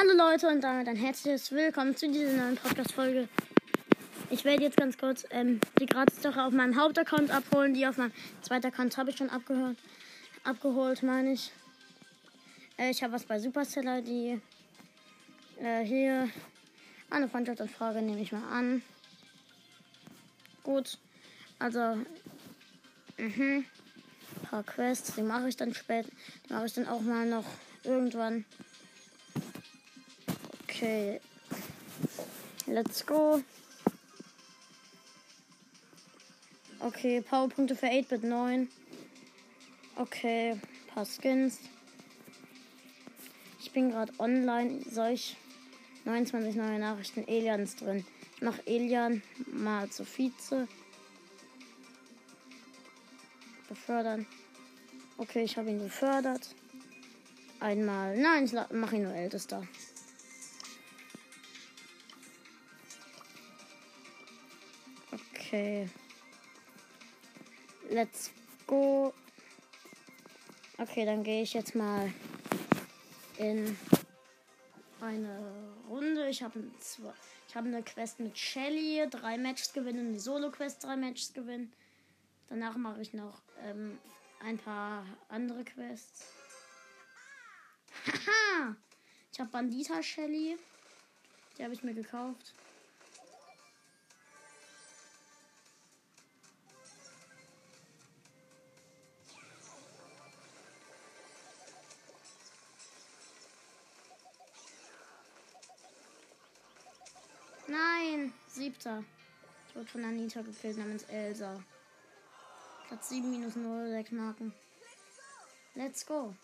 Hallo Leute und damit ein herzliches Willkommen zu dieser neuen Podcast-Folge. Ich werde jetzt ganz kurz ähm, die Gratis-Sache auf meinem Hauptaccount abholen. Die auf meinem zweiten Account habe ich schon abgehört. Abgeholt, meine ich. Äh, ich habe was bei Supercell, die äh, hier eine Freundschaftsanfrage nehme ich mal an. Gut. Also, mhm. Ein paar Quests, die mache ich dann später. Die mache ich dann auch mal noch irgendwann. Okay. Let's go. Okay, Powerpunkte für 8-Bit 9. Okay, paar Skins. Ich bin gerade online. Soll ich 29 neue Nachrichten Elians drin? Ich mache Elian mal zu Vize. Befördern. Okay, ich habe ihn befördert. Einmal. Nein, ich mache ihn nur ältester. Okay. Let's go. Okay, dann gehe ich jetzt mal in eine Runde. Ich habe habe eine Quest mit Shelly, drei Matches gewinnen, eine Solo-Quest, drei Matches gewinnen. Danach mache ich noch ähm, ein paar andere Quests. Haha! Ich habe Bandita Shelly. Die habe ich mir gekauft. Siebter. Ich wurde von Anita gekillt namens Elsa. Platz 7 minus 0, 6 Marken. Let's go.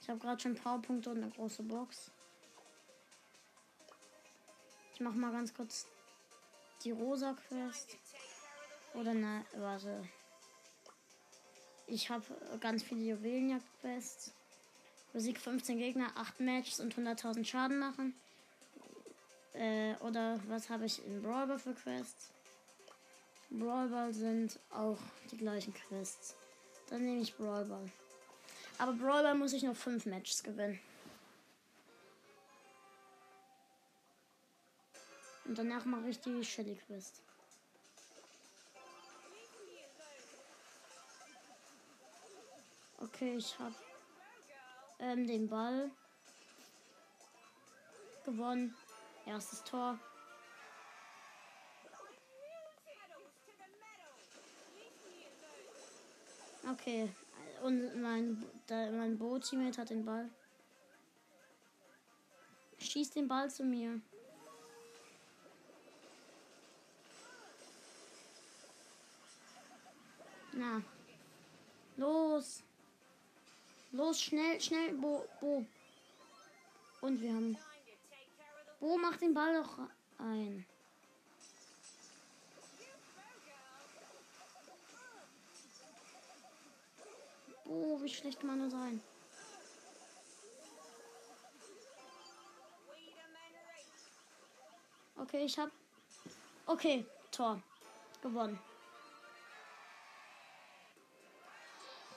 Ich habe gerade schon Powerpunkte und eine große Box. Ich mache mal ganz kurz die rosa Quest. Oder ne, warte. Ich habe ganz viele Juwelenjagd-Quests. Musik 15 Gegner, 8 Matches und 100.000 Schaden machen. Äh, oder was habe ich in Brawler für Quests? Brawlball sind auch die gleichen Quests. Dann nehme ich Brawlball. Aber Brawlball muss ich noch 5 Matches gewinnen. Und danach mache ich die Shelly Quest. Okay, ich habe ähm, den Ball gewonnen. Erstes Tor. Okay. Und mein, mein Boot-Teammate hat den Ball. Schießt den Ball zu mir. Na. Los. Los, schnell, schnell, Bo, Bo. Und wir haben Bo macht den Ball doch ein. Bo, wie schlecht man nur sein? Okay, ich hab. Okay, Tor. Gewonnen.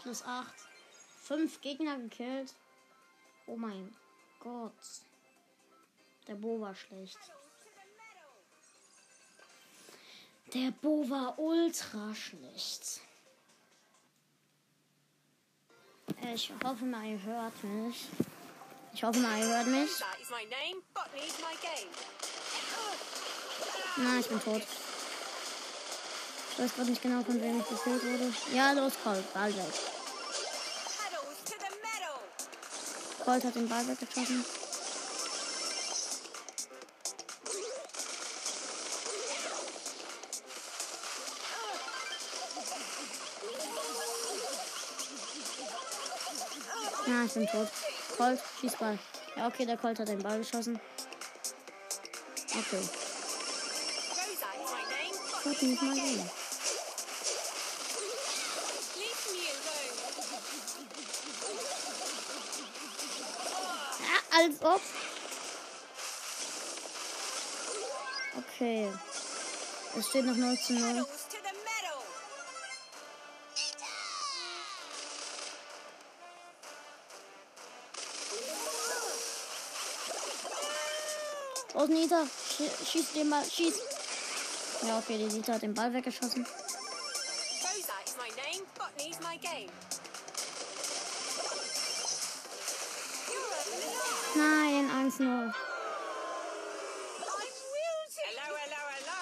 Plus 8. 5 Gegner gekillt. Oh mein Gott. Der Bo war schlecht. Der Bo war ultra schlecht. Ich hoffe mal, ihr hört mich. Ich hoffe mal, ihr hört mich. Nein, ich bin tot. Ich weiß gerade nicht genau, von wem ich gekillt wurde. Ja, los, Colt. Ball weg. Colt hat den Ball weggeschossen. Ich bin tot. Colt, Schießball. Ja, okay, der Colt hat den Ball geschossen. Okay. Gott, nicht mal sehen. Ja, als ob. Okay. Es steht noch 0 zu 0. Los, Nita. Schie- Schieß den Ball. Schieß. Ja, okay, die Nita hat den Ball weggeschossen. Nein, 1-0. I'm wilting. Hello, hello, hello.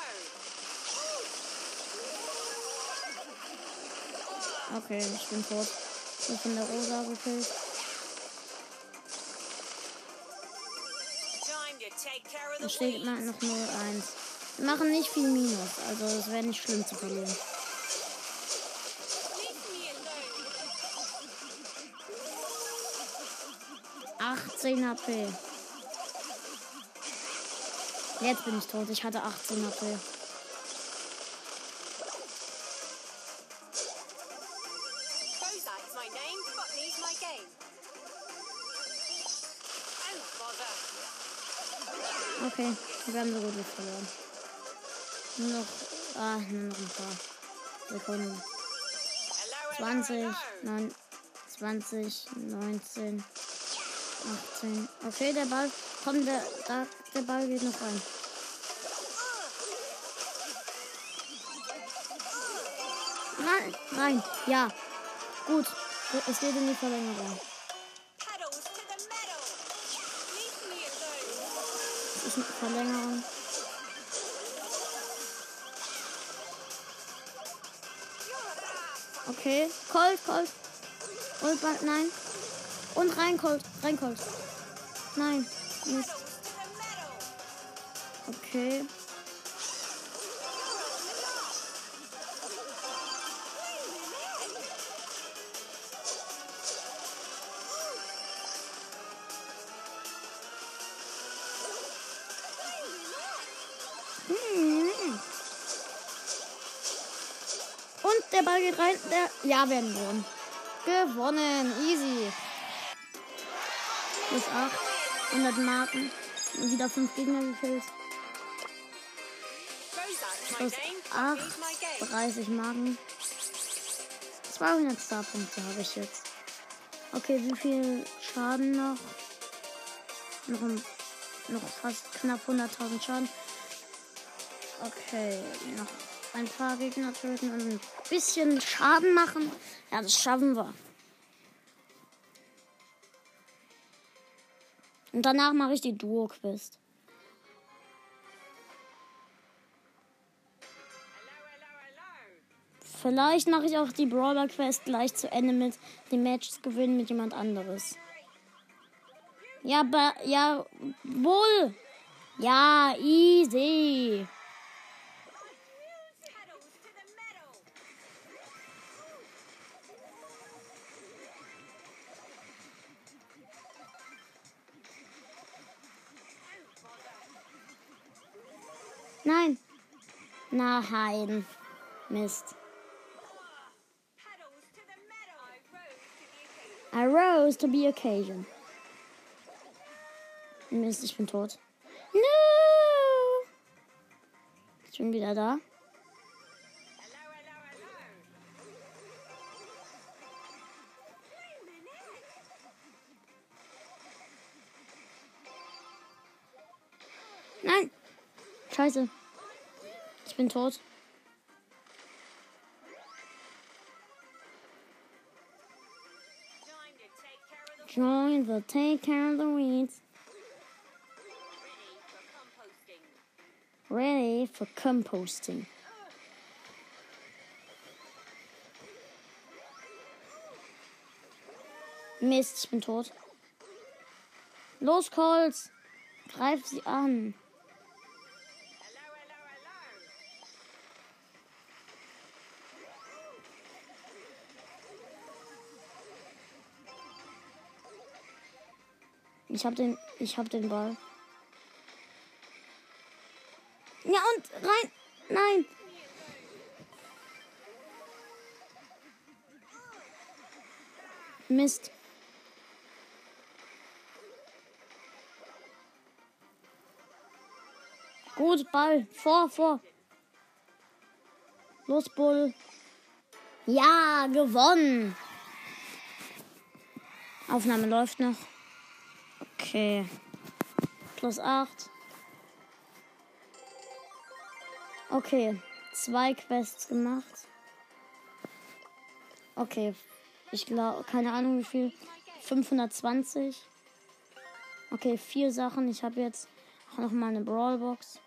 Okay, ich bin tot. Ich bin von der Rosa gekillt. The steht immer noch 0-1. Wir machen nicht viel Minus, also es wäre nicht schlimm zu verlieren. 18 HP. Jetzt bin ich tot. Ich hatte 18 HP. Wir haben so gut wie verloren. Nur noch, ah, nur noch ein paar Sekunden. Hello, hello, 20, hello. 9, 20, 19, 18. Okay, der Ball, komm, der, da, der Ball geht noch rein. Rein, rein, ja. Gut, es geht in die Verlängerung. Ist eine Verlängerung. Okay, Colt, Colt. Und nein. Und rein, Colt, rein, Colt. Nein, Mist. Okay. Rein. Der ja, wir haben gewonnen. Gewonnen. Easy. Plus 8. 100 Marken. Und wieder 5 Gegner my Plus name, 8. Botany's my game. 30 Marken. 200 Starpunkte habe ich jetzt. Okay, wie viel Schaden noch? Noch, noch fast knapp 100.000 Schaden. Okay, noch ein paar Gegner töten und ein bisschen Schaden machen. Ja, das schaffen wir. Und danach mache ich die Duo-Quest. Vielleicht mache ich auch die Brawler Quest gleich zu Ende mit den Matches gewinnen mit jemand anderes. Ja, aber ja, wohl. Ja, easy. Nein. Nein. Mist. I rose to the occasion. Mist, ich bin tot. No. Ich bin wieder da. Scheiße. Ich bin tot. Join the take care of the weeds. Ready for composting. Mist, ich bin tot. Los, Colts! Greif sie an. Ich hab den, ich hab den Ball. Ja, und rein. Nein. Mist. Gut, Ball. Vor, vor. Los, Bull. Ja, gewonnen. Aufnahme läuft noch. Okay. Plus 8. Okay, zwei Quests gemacht. Okay, ich glaube, keine Ahnung wie viel. 520. Okay, vier Sachen. Ich habe jetzt auch noch mal eine Brawlbox.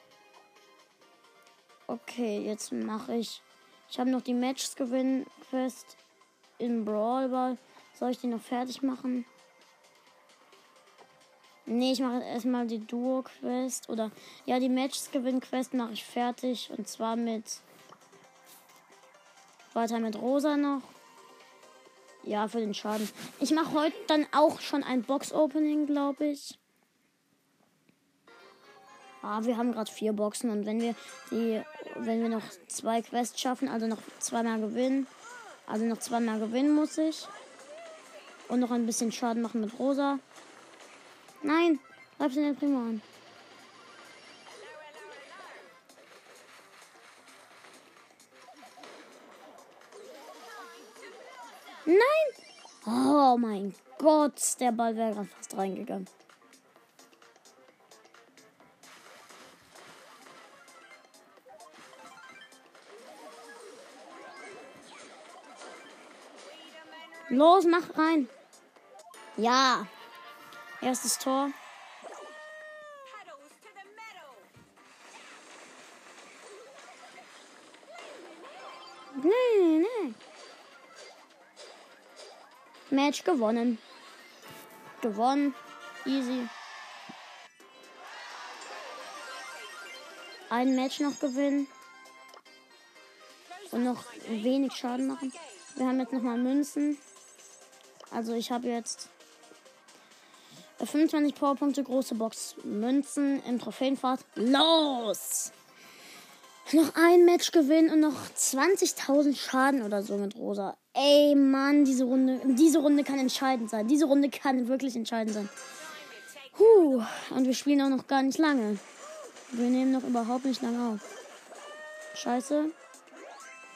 Okay, jetzt mache ich. Ich habe noch die Matches gewinnen Quest in Brawl Ball. Soll ich die noch fertig machen? Nee, ich mache erstmal die Duo Quest oder ja, die Matches gewinnen Quest mache ich fertig und zwar mit weiter mit Rosa noch. Ja, für den Schaden. Ich mache heute dann auch schon ein Box Opening, glaube ich. Ah, wir haben gerade vier Boxen und wenn wir die, wenn wir noch zwei Quests schaffen, also noch zweimal gewinnen, also noch zweimal gewinnen muss ich und noch ein bisschen Schaden machen mit Rosa. Nein, bleibst in den Primo an. Nein! Oh mein Gott, der Ball wäre gerade fast reingegangen. Los, mach rein. Ja. Erstes Tor. Metal. Nee, nee. Match gewonnen. Gewonnen. Easy. Ein Match noch gewinnen. Und noch wenig Schaden machen. Wir haben jetzt nochmal Münzen. Also ich habe jetzt 25 Powerpunkte, große Box, Münzen im Trophäenfahrt. Los! Noch ein Match gewinnen und noch 20.000 Schaden oder so mit Rosa. Ey, Mann, diese Runde, diese Runde kann entscheidend sein. Diese Runde kann wirklich entscheidend sein. Huh, und wir spielen auch noch gar nicht lange. Wir nehmen noch überhaupt nicht lange auf. Scheiße.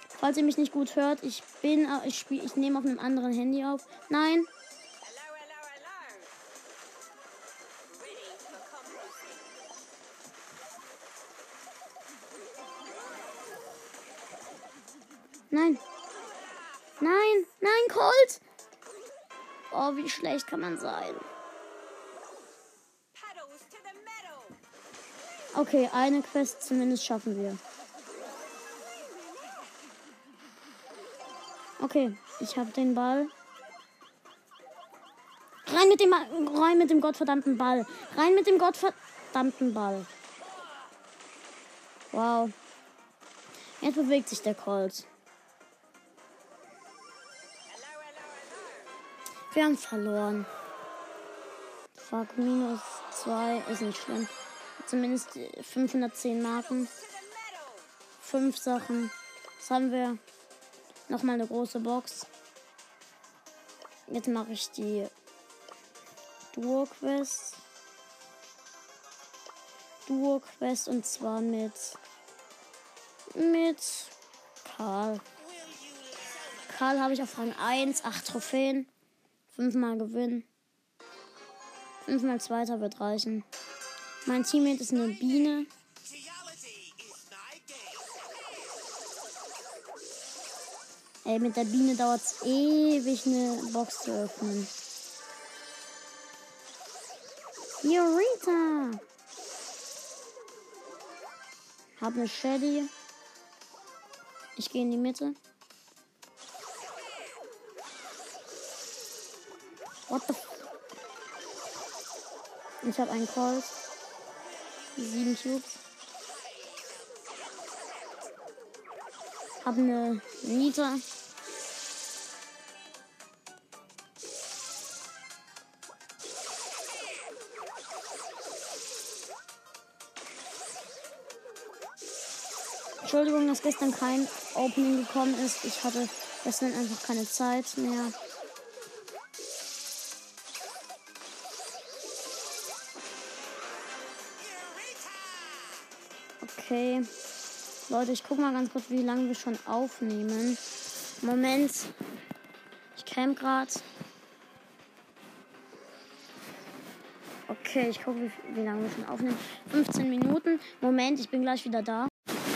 Falls ihr mich nicht gut hört, ich bin, ich spiele, ich nehme auf einem anderen Handy auf. Nein, nein. Nein, nein, Colt. Oh, wie schlecht kann man sein. Okay, eine Quest zumindest schaffen wir. Okay, ich habe den Ball. Rein mit dem rein mit dem gottverdammten Ball. Rein mit dem gottverdammten Ball. Wow. Jetzt bewegt sich der Colt. Wir haben verloren. Fuck, minus 2 ist nicht schlimm. Zumindest äh, 510 Marken. To the metal. Fünf Sachen. Was haben wir? Nochmal eine große Box. Jetzt mache ich die Duo-Quest. Duo-Quest und zwar mit. mit Karl. Karl habe ich auf Rang 1, 8 Trophäen. Fünfmal Gewinn. Fünfmal Zweiter wird reichen. Mein Teammate ist eine Biene. Ey, mit der Biene dauert es ewig, eine Box zu öffnen. Eureka! Hab eine Shady. Ich gehe in die Mitte. What the Ich habe einen Colt. Sieben Cubes. Hab eine Nita. Entschuldigung, dass gestern kein Opening gekommen ist. Ich hatte gestern einfach keine Zeit mehr. Okay. Leute, ich guck mal ganz kurz, wie lange wir schon aufnehmen. Moment. Ich camp gerade. Okay, ich gucke, wie, lange wir schon aufnehmen. 15 Minuten. Moment, ich bin gleich wieder da.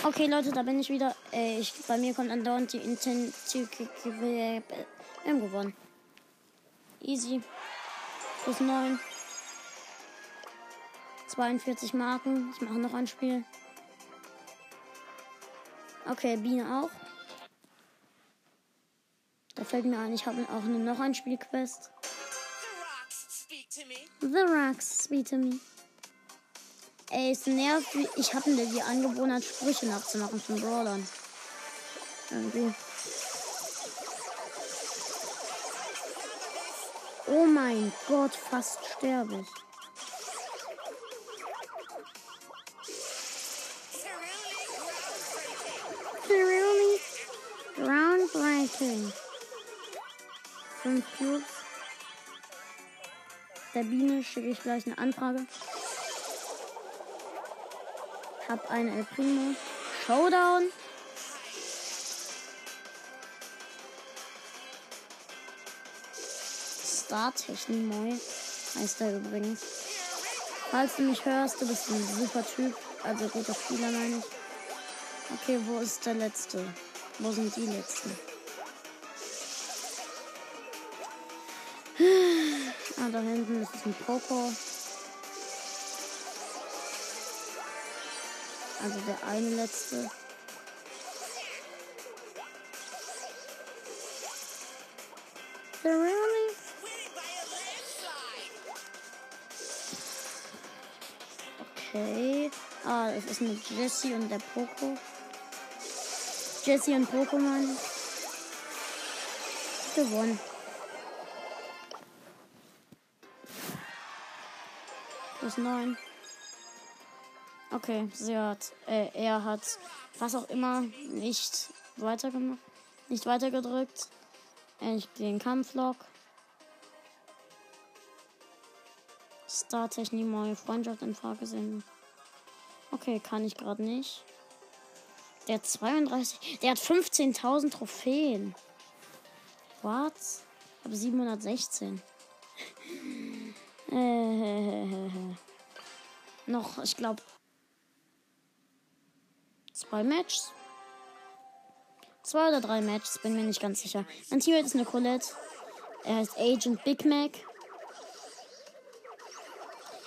Okay, Leute, da bin ich wieder. Äh, ich, bei mir kommt andauernd die Intensität. Wir haben gewonnen. Easy. Plus 9. 42 Marken. Ich mache noch ein Spiel. Okay, Biene auch. Da fällt mir ein, ich habe auch noch ein Spielquest. The Rocks speak to me. Ey, es nervt. Ich habe die Angewohnheit, Sprüche nachzumachen von Brawlern. Irgendwie. Oh mein Gott, fast sterbe ich. Really groundbreaking. Fünf Cubes. Der Biene schicke ich gleich eine Anfrage. Hab eine El Primo. Showdown. Star Technimoy heißt er übrigens. Falls du mich hörst, du bist ein super Typ. Also guter Spieler, meine ich. Okay, wo ist der letzte? Wo sind die letzten? Ah, da hinten ist ein Poco. Also der eine letzte. Really? Okay. Ah, es ist mit Jesse und der Poco. Jesse und Pokémon. Gewonnen. Plus 9. Okay, sie hat, äh, er hat was auch immer nicht weitergemacht, nicht weitergedrückt. Ich den Kampflog. Star-Technik neue Freundschaft in Frage sehen. Okay, kann ich gerade nicht. Der hat 32. Der hat 15.000 Trophäen. What? Aber 716. äh, noch, ich glaube, zwei Matches. Zwei oder drei Matches, bin mir nicht ganz sicher. Mein Teammate ist eine Colette. Er heißt Agent Big Mac.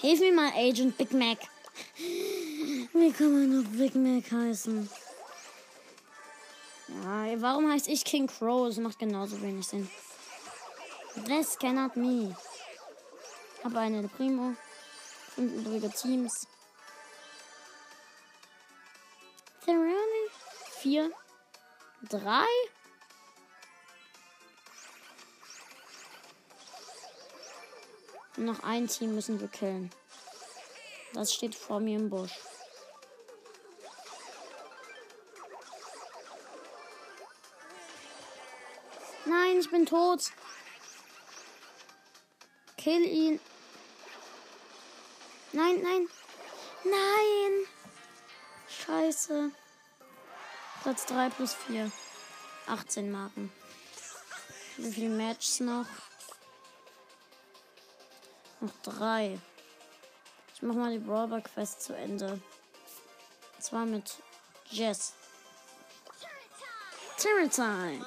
Hilf mir mal, Agent Big Mac. Wie kann man noch Big Mac heißen? Ja, warum heißt ich King Crow? Das macht genauso wenig Sinn. This cannot me. Habe eine Primo. Fünf übrige Teams. Vier. Drei. Und noch ein Team müssen wir killen. Das steht vor mir im Busch. Nein, ich bin tot. Kill ihn. Nein, nein. Nein. Scheiße. Platz 3 plus 4. 18 Marken. Wie viele Matches noch? Noch drei. Ich mach mal die Brawler Quest zu Ende. Und zwar mit Jess. Terror time.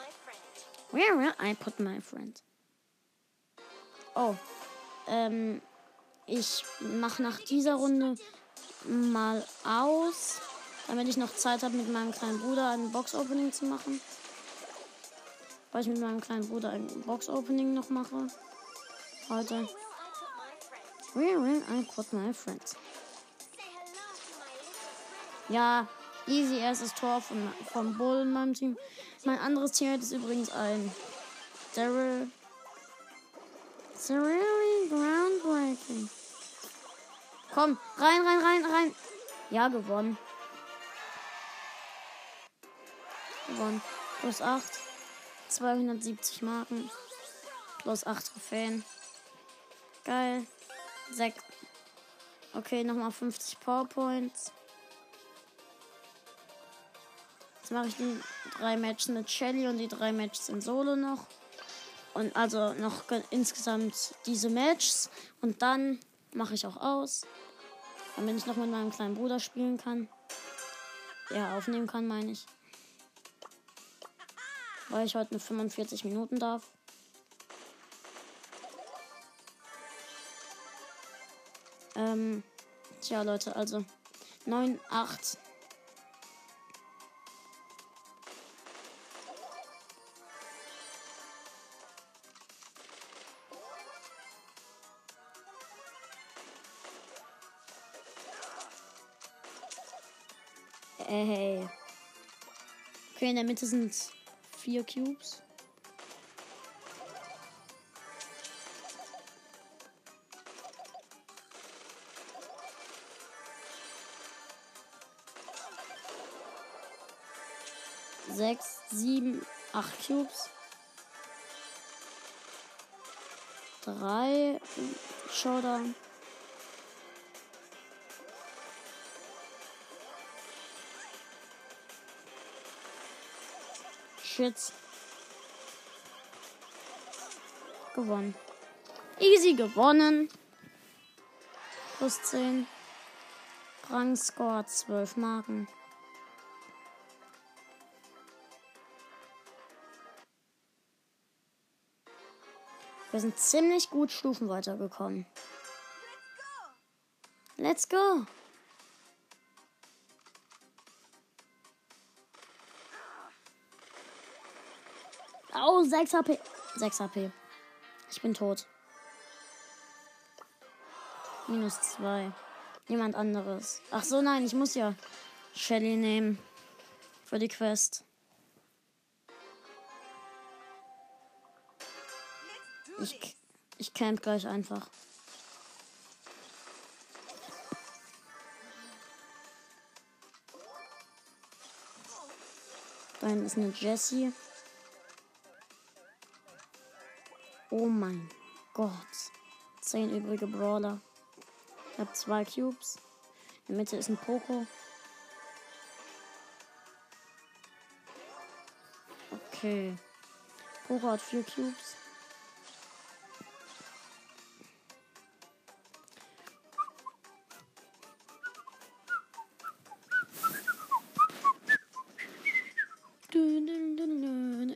Where will I put my friend? Oh. Ähm, ich mache nach dieser Runde mal aus, damit ich noch Zeit habe, mit meinem kleinen Bruder ein Box-Opening zu machen. Weil ich mit meinem kleinen Bruder ein Box-Opening noch mache. Heute. Where will I put my friend? Ja, easy erstes Tor von, vom Bull in meinem Team. Mein anderes Team ist übrigens ein Daryl. It's really groundbreaking. Komm, rein, rein, rein, rein. Ja, gewonnen. Gewonnen. Plus 8. 270 Marken. Plus 8 Trophäen. Geil. 6. Okay, nochmal 50 Powerpoints. Jetzt mache ich die drei Matches mit Shelly und die drei Matches in Solo noch. Und also noch insgesamt diese Matches. Und dann mache ich auch aus. Damit ich noch mit meinem kleinen Bruder spielen kann. ja, aufnehmen kann, meine ich. Weil ich heute nur 45 Minuten darf. Ähm, tja, Leute, also 9, 8. Ey. Okay, in der Mitte sind vier Cubes. Sechs, sieben, acht Cubes. Drei Showdown. Shit. Gewonnen. Easy gewonnen. Plus 10. Rangscore 12 Marken. Wir sind ziemlich gut Stufen weitergekommen. Let's go! Oh, 6 HP. 6 HP. Ich bin tot. Minus 2. Niemand anderes. Ach so, nein, ich muss ja Shelly nehmen. Für die Quest. Ich, ich camp gleich einfach. Da hinten ist eine Jessie. Oh mein Gott. Zehn übrige Brawler. Ich habe zwei Cubes. In der Mitte ist ein Poco. Okay. Poco hat vier Cubes.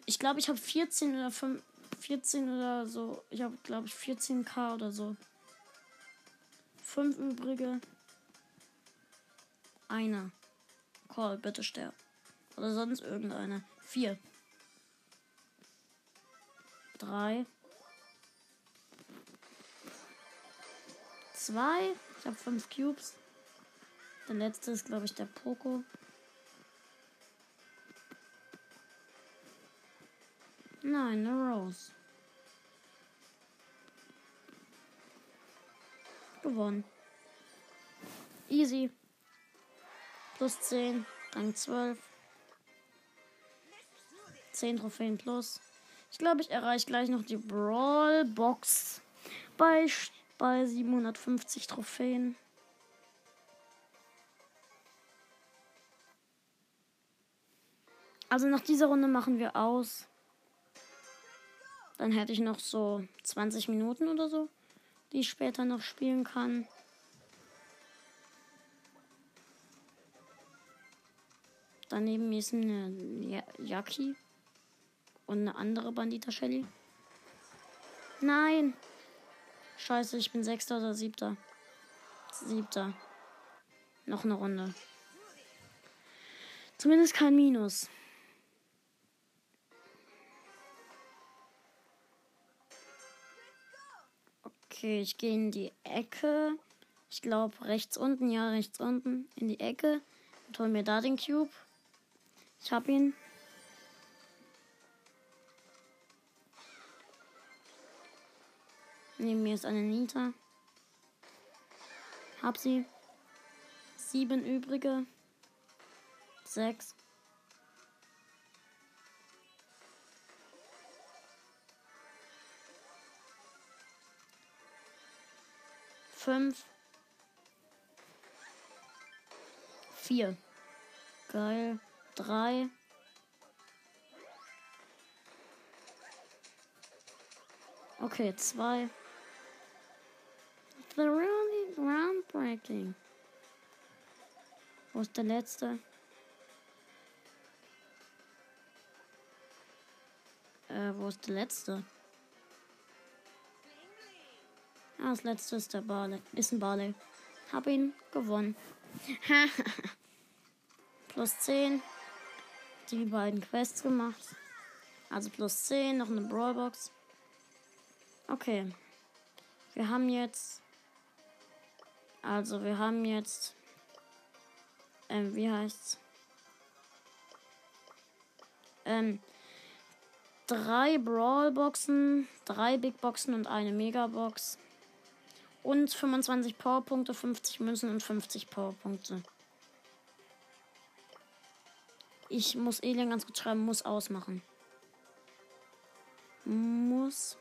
Ich glaube, ich habe 14 oder 5, 14 oder so. Ich habe, glaube ich, 14k oder so. Fünf übrige. Einer. Call, bitte sterb. Oder sonst irgendeine. Vier. Drei. Zwei. Ich habe fünf Cubes. Der letzte ist, glaube ich, der Poco. Nein, eine Rose. Gewonnen. Easy. Plus 10, Rang 12. 10 Trophäen plus. Ich glaube, ich erreiche gleich noch die Brawl Box bei, bei 750 Trophäen. Also nach dieser Runde machen wir aus. Dann hätte ich noch so 20 Minuten oder so, die ich später noch spielen kann. Daneben ist eine Yaki und eine andere Bandita Shelly. Nein! Scheiße, ich bin Sechster oder Siebter. Siebter. Noch eine Runde. Zumindest kein Minus. Okay, ich gehe in die Ecke. Ich glaube rechts unten, ja, rechts unten. In die Ecke. Und hol mir da den Cube. Ich hab ihn. Neben mir ist eine Nita. Hab sie. Sieben übrige. Sechs. Fünf. Vier. Geil. Drei. Okay, zwei. The really groundbreaking. Wo ist der letzte? Äh, wo ist der letzte? Ah, das letzte ist der Barley. Ist ein Barley. Hab ihn gewonnen. plus 10. Die beiden Quests gemacht. Also plus 10, noch eine Brawlbox. Okay. Wir haben jetzt. Also wir haben jetzt. Ähm, wie heißt's? Ähm, drei Brawlboxen, drei Big Boxen und eine Megabox. Und 25 Powerpunkte, 50 Münzen und 50 Powerpunkte. Ich muss Alien ganz gut schreiben, muss ausmachen. Muss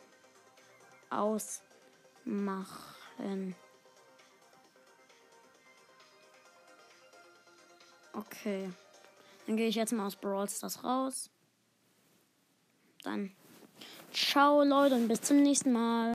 ausmachen. Okay. Dann gehe ich jetzt mal aus Brawl Stars raus. Dann ciao Leute und bis zum nächsten Mal.